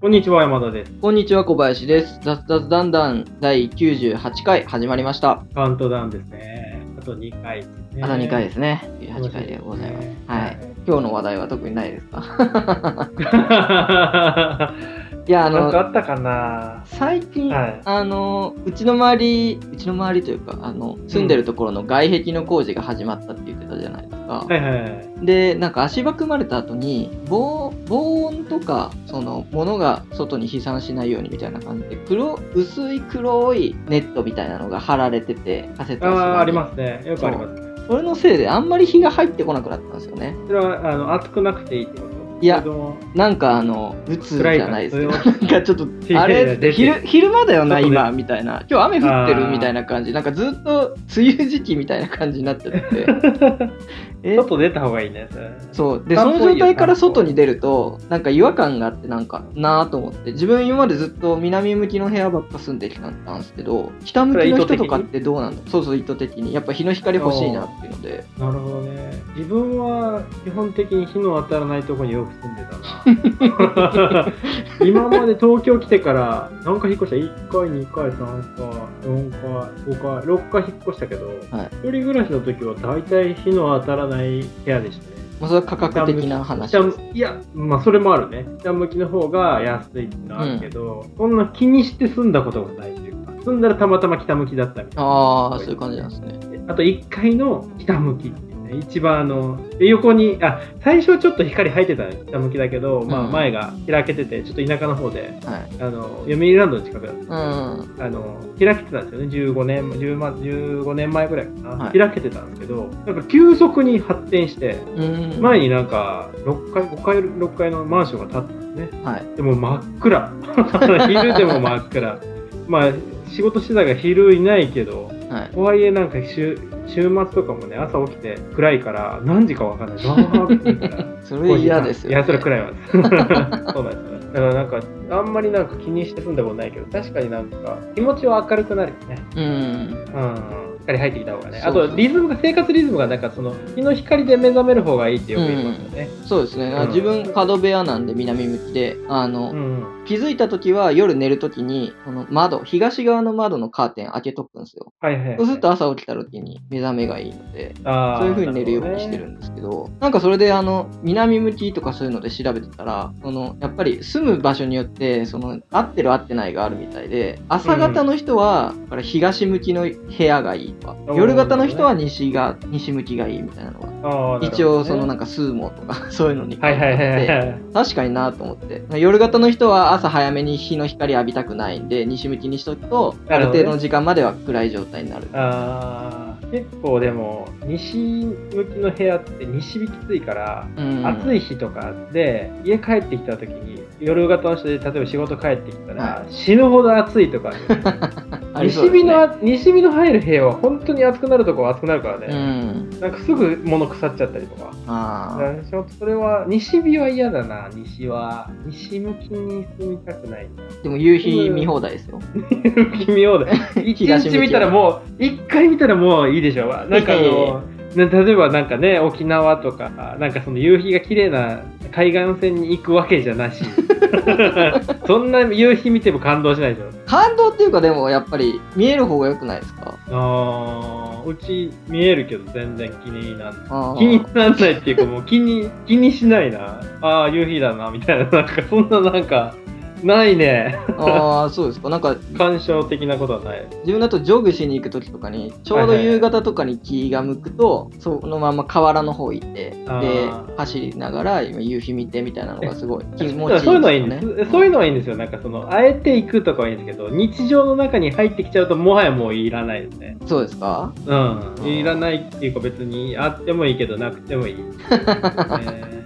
こんにちは、山田です。こんにちは、小林です。雑雑だんだん第98回始まりました。カウントダウンですね。あと2回ですね。あと2回ですね。98回でございます。はい。今日の話題は特にないですか？いや、あなんかあの、ったかな最近、はいあの、うちの周り、うちの周りというか、あの、住んでるところの外壁の工事が始まったって言ってたじゃないですか。はいはいはい。で、なんか足場組まれた後に、防、防音とか、その、物が外に飛散しないようにみたいな感じで、黒、薄い黒いネットみたいなのが張られてて、カセット足場にああ、ありますね。よくありますね。それのせいであんまり日が入ってこなくなったんですよね。それは、あの、暑くなくていいってこと？いやなんかあの、鬱じゃないですけど、暗 なんかちょっと、あれ昼、昼間だよな、今、みたいな。今日雨降ってるみたいな感じ。なんかずっと梅雨時期みたいな感じになっちゃって。え？外出た方がいいね、それ。そう。で、その状態から外に出ると、なんか違和感があって、なんか、なぁと思って、自分今までずっと南向きの部屋ばっか住んできたんですけど、北向きの人とかってどうなんだそうそう、意図的に。やっぱ日の光欲しいなっていうので。なるほどね。自分は基本的に日の当たらないところによく住んでたな。今まで東京来てから何回引っ越した ?1 回、2回、3回、4回、5回、6回引っ越したけど、はい一人暮らしの時は大体日の当たらない部屋でしたね。まあ、それは価格的な話いや、まあそれもあるね。北向きの方が安いってのはあるけど、そんな気にして住んだことがないというか、住んだらたまたま北向きだったみたいな。ああ、そういう感じなんですね。あと1階の北向きね、一番あの、横に、あ、最初はちょっと光入ってたのよ北向きだけど、まあうん前が開けてて、ちょっと田舎の方で、はい。あの、読売ランドの近くだったんですけどうん。あの、開けてたんですよね。15年、10ま15年前ぐらいかな、はい開けてたんですけど、なんか急速に発展して、うん。前になんか6階、5階、6階のマンションが建ったんですね。はい。でも真っ暗。昼でも真っ暗。まあ、仕事してたから昼いないけど、はい。とはいえなんか週週末とかもね朝起きて暗いから何時かわかんない。それ嫌ですよ、いやそれ暗いわ。そうなんですよ。だからなんかあんまりなんか気にして住んだことないけど確かになんか気持ちは明るくなるよね。うん。うん。光入ってきた方がね。あとリズムが生活リズムがなんかその日の光で目覚める方がいいってよく言いますよね。そうですね。うん自分、角部屋なんで南向きで、あの、うん。気づいた時は夜寝る時に、この窓、東側の窓のカーテン開けとくんですよ。はいはいはい。そうすると朝起きた時に目覚めがいいので、そういう風に寝るようにしてるんですけど、なんかそれであの、南向きとかそういうので調べてたら、その、やっぱり住む場所によって、その、合ってる合ってないがあるみたいで、朝方の人は、だから東向きの部屋がいいとか、うん夜型の人は西が、西向きがいいみたいなのが、ね。一応そのなんかスーモとか そういうのに書てあって。はいいはいはいはい。確かになと思って。夜型の人は朝早めに日の光浴びたくないんで西向きにしとくとある程度の時間までは暗い状態になる。あー結構でも西向きの部屋って西日きついから、うん。暑い日とかで家帰ってきた時に夜型の人で例えば仕事帰ってきたら、は死ぬほど暑いとか、ね。西日の西日の入る部屋は本当に暑くなるとこは暑くなるからうね、ん。なんかすぐ物腐っちゃったりとか。あそれは西日は嫌だな。西は西向きに住みたくないでも夕日見放題ですよ。微妙だ。一 東向き日見たらもう、一回見たらもういいでしょ。なんかあの、ね例えばなんかね、沖縄とか、なんかその夕日が綺麗な海岸線に行くわけじゃなし。そんな夕日見ても感動しないでしょ。感動っていうかでもやっぱり見える方が良くないですか？あーうち見えるけど全然気になんない。気になんないっていうかもう気に、気にしないな。ああ、夕日だな、みたいな。なんかそんななんか、ないね。ああそうですかなんか感傷的なことはない。自分だとジョグしに行く時とかにちょうど夕方とかに気が向くとそのまま河原の方行ってあでー走りながら今夕日見てみたいなのがすごい気持ちいいそういうのはいいんです。そういうのはいいんですよ。なんかその、あえて行くとかはいいんですけど、日常の中に入ってきちゃうと、もはやもういらないですね。そうですか？うん。いらないっていうか別にあってもいいけど、なくてもいい。え ー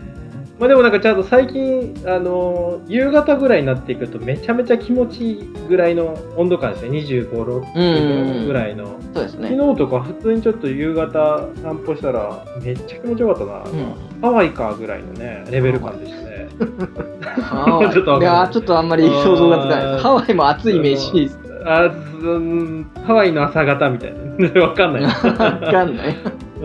まあでもなんかちゃんと最近、あのー夕方ぐらいになっていくとめちゃめちゃ気持ちいいぐらいの温度感ですね。25、6度ぐらいの。そうですね昨日とか普通にちょっと夕方散歩したらめっちゃ気持ちよかったな。うんハワイかぐらいのね、レベル感でしたね。ちょっといいやーちょっとあんまり想像がつかないですハワイも暑いイメージですあずうんハワイの朝方みたいな。わかんない。わかんない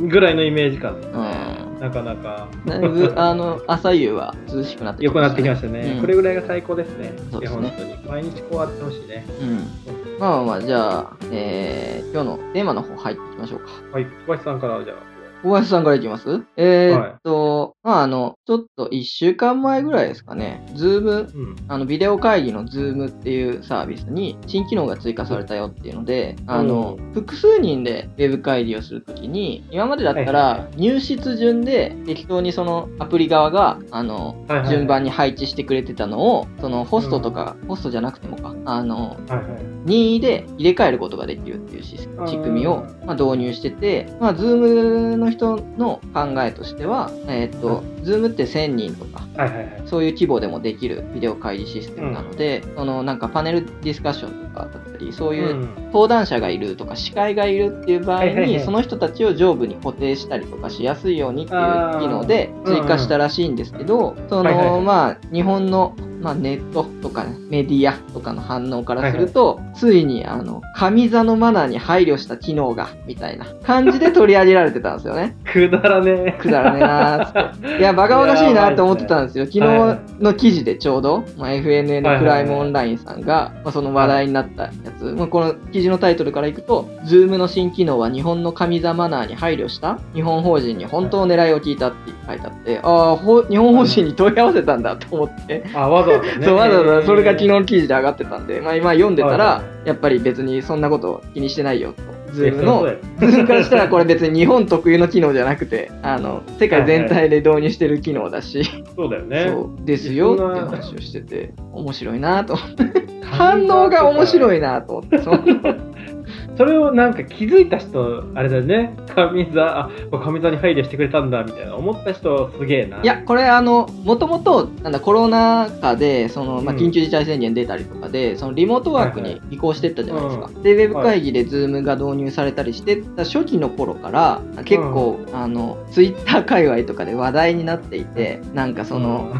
うん。ぐらいのイメージ感。うんなかなかだいぶ、あの、朝夕は涼しくなって良くなってきましたね、うんこれぐらいが最高ですね。そうですね。毎日こうあってほしいね。うん。まあまあ、じゃあ、えー、今日のテーマの方入っていきましょうか。はい、小林さんからじゃあ。小林さんからいきます？えー、っと、まああの、ちょっと1週間前ぐらいですかね、 Zoom、うん。あの、ビデオ会議の Zoom っていうサービスに新機能が追加されたよっていうので、あの、複数人でウェブ会議をするときに、今までだったはいはいはら入室順で適当にそのアプリ側が、あの、はいはい。順番に配置してくれてたのを、そのホストとか、ホストじゃなくてもか、あの、はいはい。任意で入れ替えることができるっていう仕組みを、まあ、導入してて、まあ、Zoom の人人の考えとしては、えーっと、Zoom って1000人とか、はいはいはい。そういう規模でもできるビデオ会議システムなので、そのなんかパネルディスカッションとかだったり、そういううん登壇者がいるとか司会がいるっていう場合に、はいはいはいその人たちを上部に固定したりとかしやすいようにっていう機能で追加したらしいんですけど、そはいはいはいのまあ日本の、まあ、ネットとか、ね、メディアとかの反応からすると、ついにあの上座のマナーに配慮した機能がみたいな感じで取り上げられてたんですよね。くだらねえ。くだらねえなーっつって。いや、バカバカしいなって思ってたんですよ。昨日の記事でちょうど、まあ、FNN クライムオンラインさんが、まあ、その話題になったやつ、まあ、この記事のタイトルからいくと、Zoom の新機能は日本の上座マナーに配慮した日本法人に本当の狙いを聞いたって書いてあって、ああ、ほ日本法人に問い合わせたんだと思って、あ、わざわざね。そうわざわざそれが昨日の記事で上がってたんで、まあ、今読んでたはいらは、やっぱり別にそんなこと気にしてないよと。Zoom のそうだよズームからしたらこれ別に日本特有の機能じゃなくて、あの、世界全体で導入してる機能だし、そうだよね。そうですよって話をしてて、面白いなと思って。反応が面白い。いなと思って、その それをなんか気づいた人、あれだよね。上座、あ、上座に配慮してくれたんだ、みたいな。思った人、すげえな。いや、これあの、もともと、なんだ、コロナ禍で、その、まあ、うん緊急事態宣言出たりとかで、そのリモートワークにはいは移行してったじゃないですか。うで、ウェブ会議で Zoomが導入されたりしてた初期の頃から、結構、あの、ツイッター界隈とかで話題になっていて、なんかその、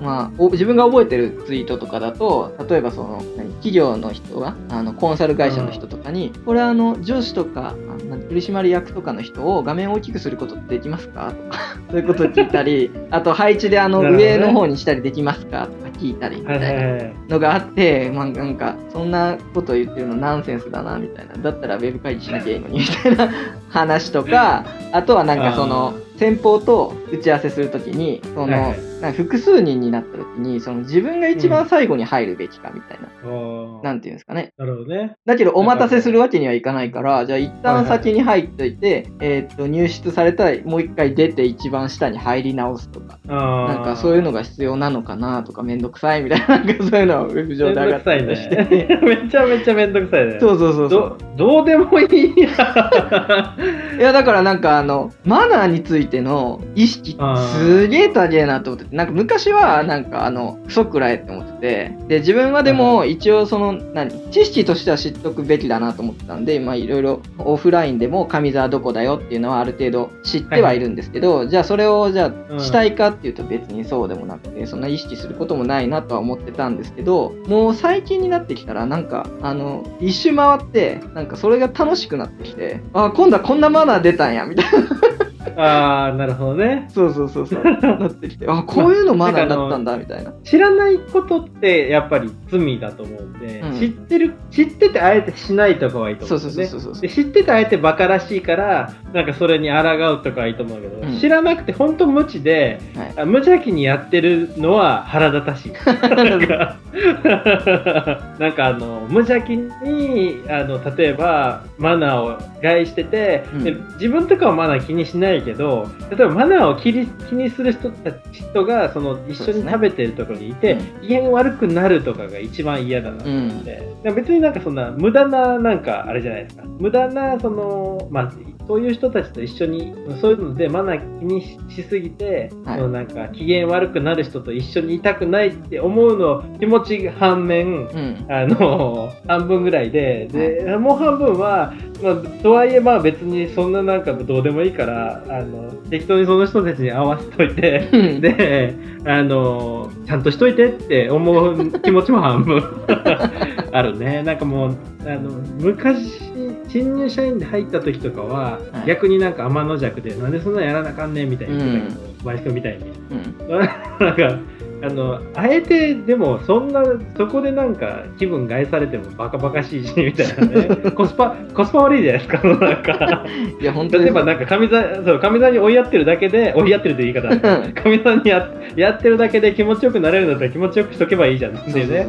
まあ、お自分が覚えてるツイートとかだと、例えばその、何企業の人が、あの、コンサル会社の人とかに、これあの、上司とか、あの取締役とかの人を画面を大きくすることってできますか？とか、そういうことを聞いたり、あと配置であの、上の方にしたりできますか？とか聞いたり、みはいたいな。のがあって、まあなんか、そんなこと言ってるのナンセンスだな、みたいな。だったらウェブ会議しなきゃいいのに、みたいな 話とか、あとはなんかその、先方と打ち合わせするときに、その、はいはいなんか複数人になったときに、その自分が一番最後に入るべきか、みたいな。あーなんていうんですかね。なるほどね。だけど、お待たせするわけにはいかないから、じゃあ一旦先に入っといて、えーっと、入室されたらもう一回出て一番下に入り直すとか、ななんかそういうのが必要なのかなとか、めんどくさいみたいな、なんかそういうのはウェブ上で上がったりとしてて。ね。めちゃめちゃめんどくさいね。そうそうそうそう。どどうでもいいや。いや、だからなんかあの、マナーについての意識すげえ高えなと思ってて、なんか昔はなんかあの、クソくらえって思ってて、で、自分はでも一応その、何、知識としては知っとくべきだなと思ってたんで、まあいろいろオフラインでも上座どこだよっていうのはある程度知ってはいるんですけど、じゃあそれをじゃうんあしたいかっていうと別にそうでもなくて、そんな意識することもないなとは思ってたんですけど、もう最近になってきたらなんか、あの、一周回って、なんかそれが楽しくなってきて、あ、今度はこんなマナー出たんや、みたいな。ああ、なるほどね。そうそうそうそう。なってきて、あ、こういうのマナーだったんだ、みたいな。知らないことってやっぱり罪だと思うんで、うん知ってる、知っててあえてしないとかはいいと思そううんですね。そうそうそうそう。で知っててあえてバカらしいから、なんかそれに抗うとかはいいと思うけど、うん知らなくて本当無知で、はいあ無邪気にやってるのは腹立たしい。なんか、なんかあの、無邪気に、あの、例えばマナーを害してて、うんで自分とかはマナー気にしないけど、例えばマナーを気に気にする人たち人が、その一緒に食べてるところにいて、うん。機嫌悪くなるとかが一番嫌だなと思って、で別になんかそんな無駄ななんかあれじゃないですか。無駄なそのまあそういう人たちと一緒にそういうのでマナー気にししすぎて、はいそのなんか機嫌悪くなる人と一緒にいたくないって思うの気持ち反面うん。あの 半分ぐらいでで、もう半分は、まあ、とはいえまあ別にそんななんかどうでもいいからあの適当にその人たちに合わせといてうんで、あの、ちゃんとしといてって思う気持ちも半分 あるね。なんかもう、あの、昔新入社員で入った時とかは、はい。逆になんか天の弱でなんでそんなんやらなあかんねんみたいに言ってたけど、小林君みたいに。うん。なんかあのあえてでもそんなそこでなんか気分害されてもバカバカしいしみたいなね。コスパコスパ悪いじゃないですか。なんか。いや、本当に。例えばなんか上座そう上座に追いやってるだけで追いやってるという言い方うん。上座にややってるだけで気持ちよくなれるんだったら気持ちよくしとけばいいじゃんっていうね。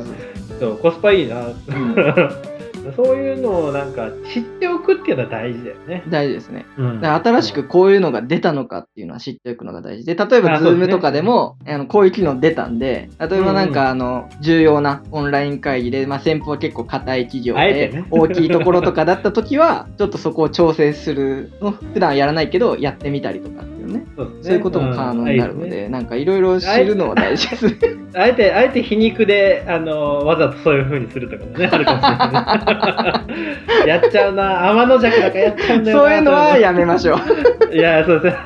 そうコスパいいな、そういうのをなんか知っておくっていうのは大事だよね、大事ですね。うん。だから新しくこういうのが出たのかっていうのは知っておくのが大事。で、例えば Zoom とかでも、あのこういう機能出たんで、例えばなんかあの、重要なオンライン会議で、まあ、先方は結構硬い企業で大きいところとかだった時は、ちょっとそこを調整するの、普段やらないけど、やってみたりとかね。そうねそういうことも可能になるので、なんかいろいろ知るのは大事ですね。あえて、あえて皮肉で、あの、わざとそういう風にするとかもね、あるかもしれない、ね。やっちゃうな、天の弱だからやっちゃうんだよな。そういうのはやめましょう。いや、そうです。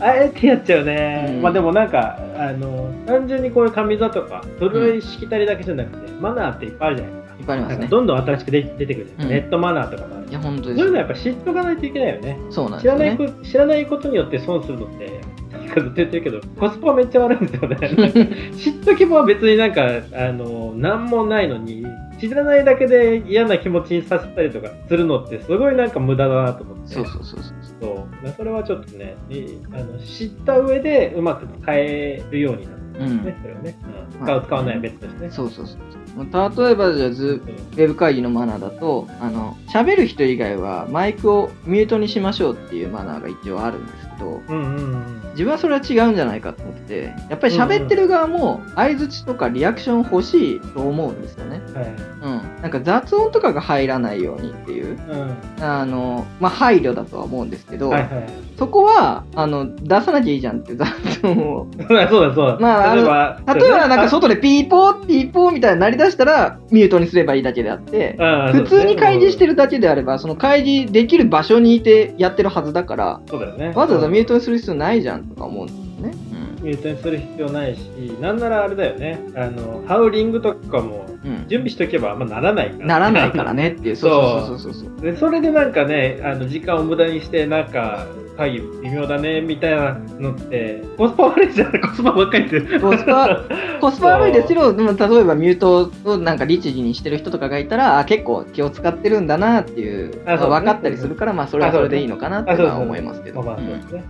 あえてやっちゃうね。うんまあでもなんか、あの、単純にこういう上座とか、古いしきたりだけじゃなくて、マナーっていっぱいあるじゃないですか。いっぱいありますね。どんどん新しく出出てくるうんネットマナーとかもあるいや、本当そうですよ。いうのはやっぱ知っとかないといけないよね。そうなん知ですよね。らないこ知らないことによって損するのって、からずっと言ってるけど、コスパめっちゃ悪いんですよね。知っとけば別になんか、あの、なんもないのに、知らないだけで嫌な気持ちにさせたりとかするのって、すごいなんか無駄だなと思って。そうそうそうそう。そうそれはちょっとね、いあの知った上でうまく使えるようになるんですね、それをね。うん使う、使わないは別としてね。そうそうそう。まあ例えばじゃあズウェブ会議のマナーだと、あの、喋る人以外はマイクをミュートにしましょうっていうマナーが一応あるんですけど、うんうんうん。自分はそれは違うんじゃないかと思って、やっぱり喋ってる側も相づちとかリアクション欲しいと思うんですよね。はい。うん。なんか雑音とかが入らないようにっていう、うん。あの、まあ、配慮だとは思うんですけど、はいはい。そこは、あの、出さなきゃいいじゃんっていう雑音を。そうだそうだ。まあ例えば、例えばなんか外でピーポー、ピーポーみたいになりだしたら、ミュートにすればいいだけであって、普通に開示してる。るだけであれば、その開示できる場所にいてやってるはずだから、そうだよね。わざわざミュートにする必要ないじゃんとか思うんですよね。ミュートにする必要ないし、なんならあれだよね。あの、ハウリングとかも準備しとけばあんまならないから。ならないからねっていう、そう。そうそうそうそう。でそれでなんかねあの時間を無駄にしてなんか会議微妙だねみたいなのってコスパ悪いじゃん。コスパばっかりってコスパ コスパ悪いですけど、でも例えばミュートをなんか律儀にしてる人とかがいたら、あ結構気を使ってるんだなっていう、あそう。まあ分かったりするから、まあそれはそれでいいのかなって思いますけど。まあまあそうですね、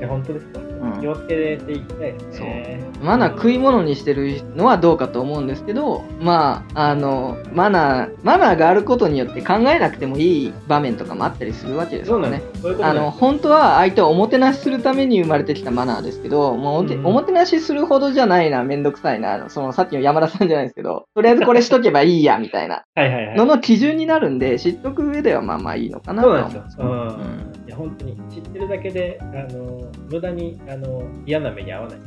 うん。本当ですか、ん。気をつけていきたいですねマナー食い物にしてるのはどうかと思うんですけど、まあ、あの、マナー、マナーがあることによって考えなくてもいい場面とかもあったりするわけですよね。あの、本当は相手をおもてなしするために生まれてきたマナーですけど、もうおてうん。おもてなしするほどじゃないな、めんどくさいな、そのさっきの山田さんじゃないですけど、とりあえずこれしとけばいいや、みたいなのの基準になるんで、知っとく上ではまあまあいいのかなとはそうなんですよ、うん。うんいや本当に知ってるだけであの無駄にあの嫌な目に遭わない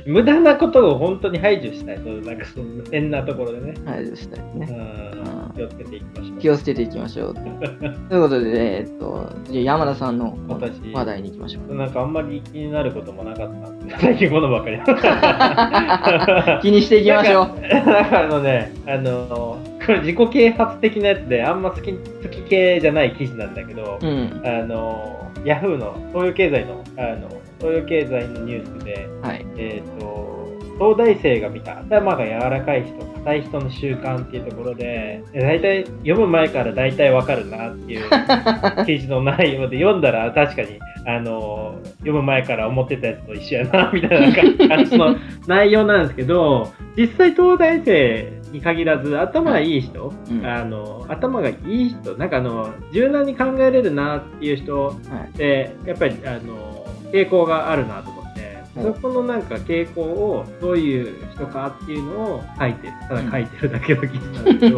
無駄なことを本当に排除したいそうなんかそんな変なところでねはい、したいね。うん気をつけていきましょう気をつけていきましょう。ということで、えっと、じゃあ山田さんの私話題に行きましょう。なんかあんまり気になることもなかったんで、最近このばかり。気にしていきましょう。なんかあのね、あの、これ自己啓発的なやつで、あんま好き好き系じゃない記事なんだけど、うん。あの、ヤフーの東洋経済の、あの、東洋経済のニュースで、はい。えっ、と、東大生が見た頭が柔らかい人、硬い人の習慣っていうところで、大体読む前から大体わかるなっていう 記事の内容で読んだら確かに、あの、読む前から思ってたやつと一緒やな、みたいな感じの内容なんですけど、実際東大生に限らず頭がいい人、うんあの、頭がいい人、なんかあの、柔軟に考えれるなっていう人はい。でやっぱりあの傾向があるなとそこのなんか傾向をどういう人かっていうのを書いてただ書いてるだけの記事なんですけど、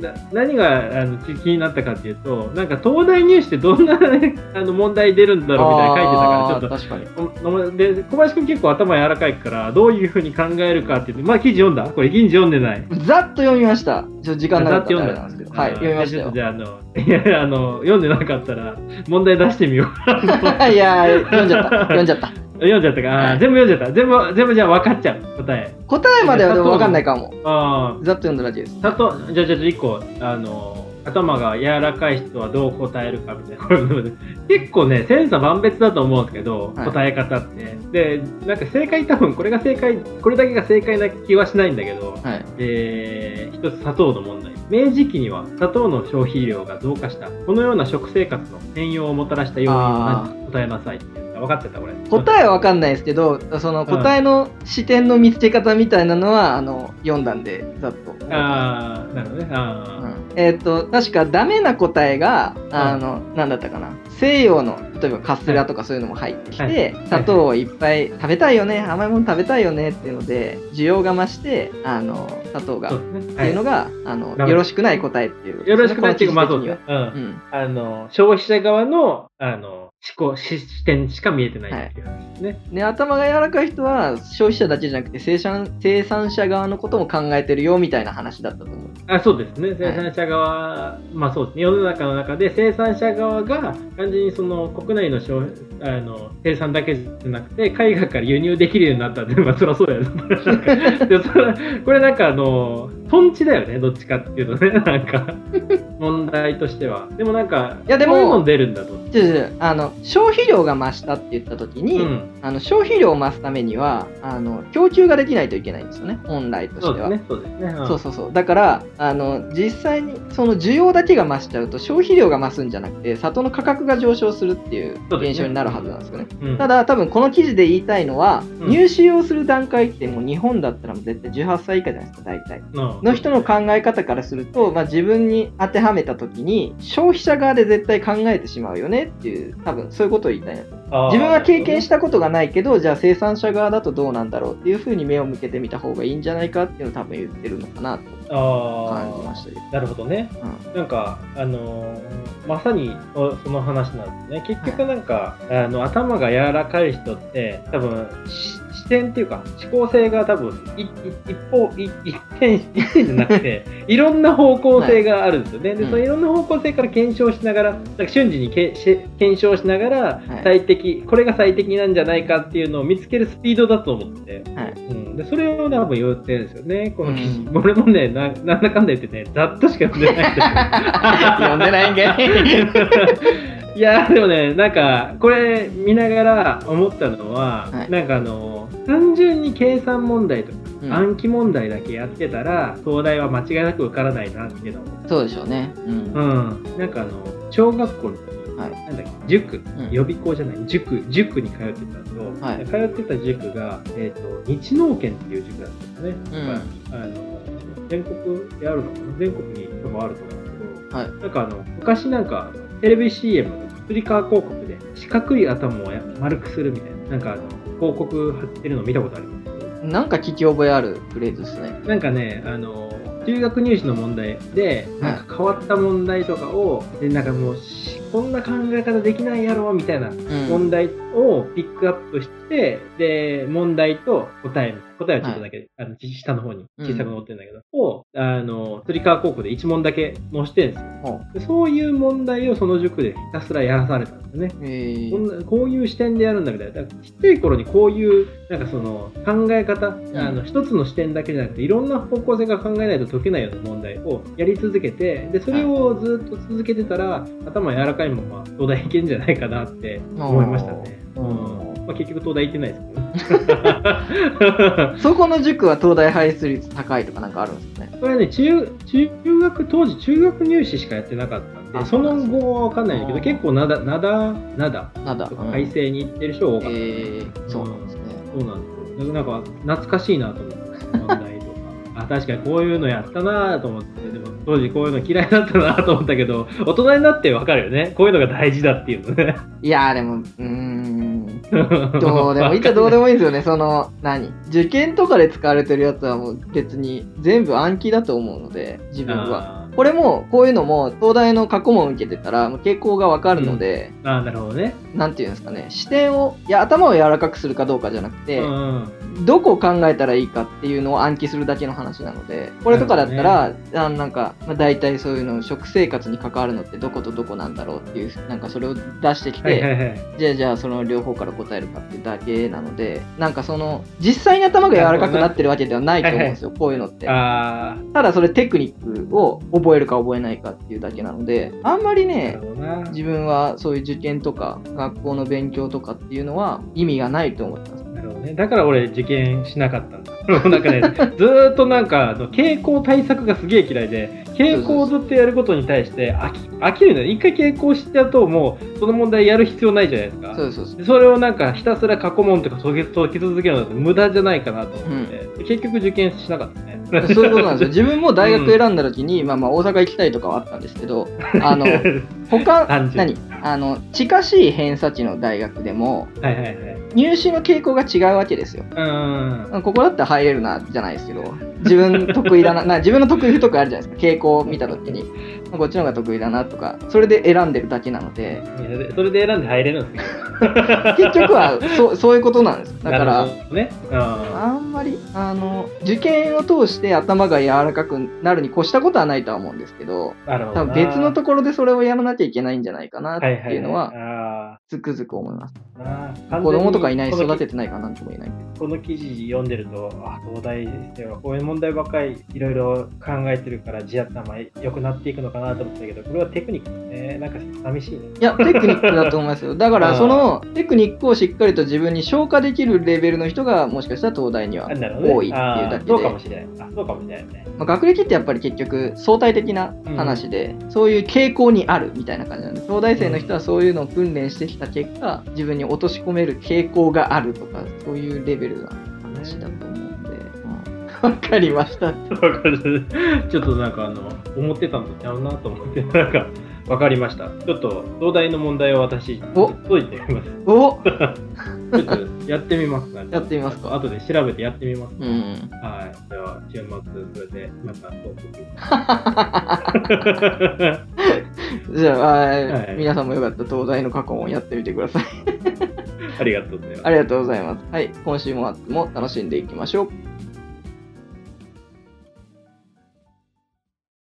な何があの気気になったかっていうとなんか東大入試ってどんな あの問題出るんだろうみたいな書いてたからちょっとで小林君結構頭柔らかいからどういうふうに考えるかっていうまあ記事読んだ？これ記事読んでない？ざっと読みました。ちょっと時間なかったんで。はい、読みました。じゃああの いやあの読んでなかったら問題出してみよう いやー、読んじゃった。読んじゃった。読んじゃったか、はい全部読んじゃった。全部、全部じゃあ分かっちゃう、答え。答えまではでも分かんないかも。あざっと読んだだけです。あ、たと、じゃあ、じゃあ、一個、あの、頭が柔らかい人はどう答えるかみたいな。こ れ結構ね、千差万別だと思うんですけど、はい答え方って。で、なんか正解多分、これが正解、これだけが正解な気はしないんだけど、はい。えー、一つ砂糖の問題。明治期には砂糖の消費量が増加した。このような食生活の変容をもたらした要因を答えなさいっていう分かっちゃった、これ。答えは分かんないですけど、その答えの視点の見つけ方みたいなのは、あの、読んだんで、ざっと。あー、なるほどね。あー。うんえっ、と、確かダメな答えが、あの、なんだったかな。西洋の、例えばカステラとかそういうのも入ってきて、はい砂糖をいっぱい食べたいよね、甘いもの食べたいよねっていうので、需要が増して、あの、砂糖が、っ。ていうのが、あの、ダメよろしくない答えっていう。よろしくないっていうか、まあそうですね。うん。うん。あの、消費者側の、あの、思考、し視点しか見えてないっていう話ですね。ね、頭が柔らかい人は消費者だけじゃなくて生産生産者側のことも考えてるよみたいな話だったと思う。あそうですね。生産者側、まあそうですね。世の中の中で生産者側が完全にその国内の消費あの生産だけじゃなくて、海外から輸入できるようになったって、まあそりゃそうだよね。でそれこれなんかあの、トンチだよね。どっちかっていうとね。なんか、問 題としては。でもなんか、いやでもこういうの出るんだと。あの消費量が増したって言った時に、うん。あの消費量を増すためにはあの供給ができないといけないんですよね本来としては。そうですね。そうですね。うんそうそうそうだからあの実際にその需要だけが増しちゃうと消費量が増すんじゃなくて里の価格が上昇するっていう現象になるはずなんですよね。うんただ多分この記事で言いたいのは、うん入試をする段階ってもう日本だったらもう絶対18歳以下じゃないですか大体。うんの人の考え方からすると、まあ、自分に当てはめた時に消費者側で絶対考えてしまうよねっていう多分そういうことを言いたいな自分は経験したことがないけどじゃあ生産者側だとどうなんだろうっていうふうに目を向けてみた方がいいんじゃないかっていうのを多分言ってるのかなと感じましたなるほどね。うんなんか、あのーまさにそその話なんですね。結局なんか、あの頭が柔らかい人って、多分し視点っていうか、思考性が多分いい一方い一点、一点 じゃなくて、いろんな方向性があるんですよね。で、うんそのいろんな方向性から検証しながら、なんか瞬時にけし検証しながらはい、最適、これが最適なんじゃないかっていうのを見つけるスピードだと思ってて。はいうん、でそれを多分言ってるんですよね、この記事。うん俺もねな、なんだかんだ言ってね、ざっとしか読んでないんですよ。読んでないんかい いやでもねなんかこれ見ながら思ったのは、はい。なんかあの単純に計算問題とか、うん。暗記問題だけやってたら東大は間違いなく受からないなっていうのをそうでしょうね。うん。うん。なんかあの小学校の時、はい。なんだっけ塾、ん。予備校じゃない塾。塾に通ってたんですよ、はい。通ってた塾が、えー、と日農研っていう塾だったんですね、うん。まああの全国であるのかな？全国に多分あると思うんですけど。はい。なんかあの昔なんかテレビ CM の釣り革広告で四角い頭をや丸くするみたいななんかあの広告貼ってるの見たことありますなんか聞き覚えあるフレーズですね。なんかねあの中学入試の問題でなんか変わった問題とかをでなんかもうしこんな考え方できないやろみたいなうん問題をピックアップして、で、問題と答え、答えはちょっとだけ、あの、下の方に小さく載ってるんだけど、を、あの、釣り革高校で1問だけ載してるんですよ。ほで。そういう問題をその塾でひたすらやらされたんですよね。うへこんなこういう視点でやるんだみたいな。だからちっちゃい頃にこういう、なんかその考え方、あの一つの視点だけじゃなくて、いろんな方向性が考えないと解けないような問題をやり続けて、で、それをずっと続けてたら、頭柔らかいまま東大行けんじゃないかなって思いましたね。ううん。んまあ、結局東大行ってないですけどね。そこの塾は東大排出率高いとかなんかあるんですねこれね中、中学、当時中学入試しかやってなかったんで、あその後は分かんないんだけど、結構なだ、なだ、なだ、なんだ、とかうん改正に行ってる人が多かった。えー、そうなんですねそうなんですよ。なんか、懐かしいなと思って、問題とか。あ、確かにこういうのやったなと思って、でも当時こういうの嫌いだったなと思ったけど、大人になって分かるよね。こういうのが大事だっていうのね。いやーでもうーん どうでもいいっちゃどうでもいいんですよね。その何？受験とかで使われてるやつはもう別に全部暗記だと思うので自分は。あこれも、こういうのも、東大の過去問受けてたら、傾向がわかるので、ああ、なるほどね。なんていうんですかね、視点を、いや、頭を柔らかくするかどうかじゃなくて、うん。どこを考えたらいいかっていうのを暗記するだけの話なので、これとかだったら、あなんか、まあ、大体そういうの、食生活に関わるのってどことどこなんだろうっていう、なんかそれを出してきて、はいはいはい。じゃあじゃあその両方から答えるかっていうだけなので、なんかその、実際に頭が柔らかくなってるわけではないと思うんですよ、こういうのって。あただそれテクニックを覚えるか覚えないかっていうだけなので、あんまりね。自分はそういう受験とか学校の勉強とかっていうのは意味がないと思ってます。なるほどね。だから俺受験しなかったんだ。なんかね、ずーっとなんか、傾向対策がすげえ嫌いで、傾向をずっとやることに対して飽き飽きるのよ。一回傾向してやると、もうその問題やる必要ないじゃないですか。そうそうそう。でそれをなんかひたすら過去問とか解き続けるの無駄じゃないかなと思って、結局受験しなかったね。そういうことなんですよ。自分も大学選んだ時に、まあまあ大阪行きたいとかはあったんですけど、あの、他、何？あの、近しい偏差値の大学でも、はいはいはい。入試の傾向が違うわけですよ。ここだったら入れるな、じゃないですけど、自分得意だな、な自分の得意不得意あるじゃないですか、傾向を見たときに、こっちの方が得意だなとか、それで選んでるだけなので、それで選んで入れるんです結局はそうそういうことなんです。だからね。ああんまり、あの、受験を通して頭が柔らかくなるに越したことはないとは思うんですけど。多分別のところでそれをやらなきゃいけないんじゃないかなってはいはいいうのは、はつくづく思います。子供とかいない育ててないかなんとも言えない。この記事読んでると、あ、東大ではこういう問題ばっかりいろいろ考えてるから地頭良くなっていくのかなと思ったけど、これはテクニックね。なんか寂しいね。いや、テクニックだと思いますよ。だから、そのテクニックをしっかりと自分に消化できるレベルの人が、もしかしたら東大には多いっていうだけあーそうかもで、しれない。あ、そうかもしれないね。まあ、学歴ってやっぱり結局相対的な話で、そういう傾向にあるみたいな感じなんで、東大生の人はそういうのを訓練してきた結果、自分に落とし込める傾向があるとか、そういうレベルな話だと思うんで、うんわかりました。わかる。ちょっとなんかあの、思ってたんとちゃうなと思って、なんか、わかりました。ちょっと、東大の問題を私、お解いてみます。お ちょっと、やってみますか、やってみますか。後で調べてやってみます。うん。はい。では、週末、それで、また報告。じゃあ、はいはい皆さんもよかったら東大の過去問やってみてください。ありがとうございます。ありがとうございます。はい、今週もも楽しんでいきましょう。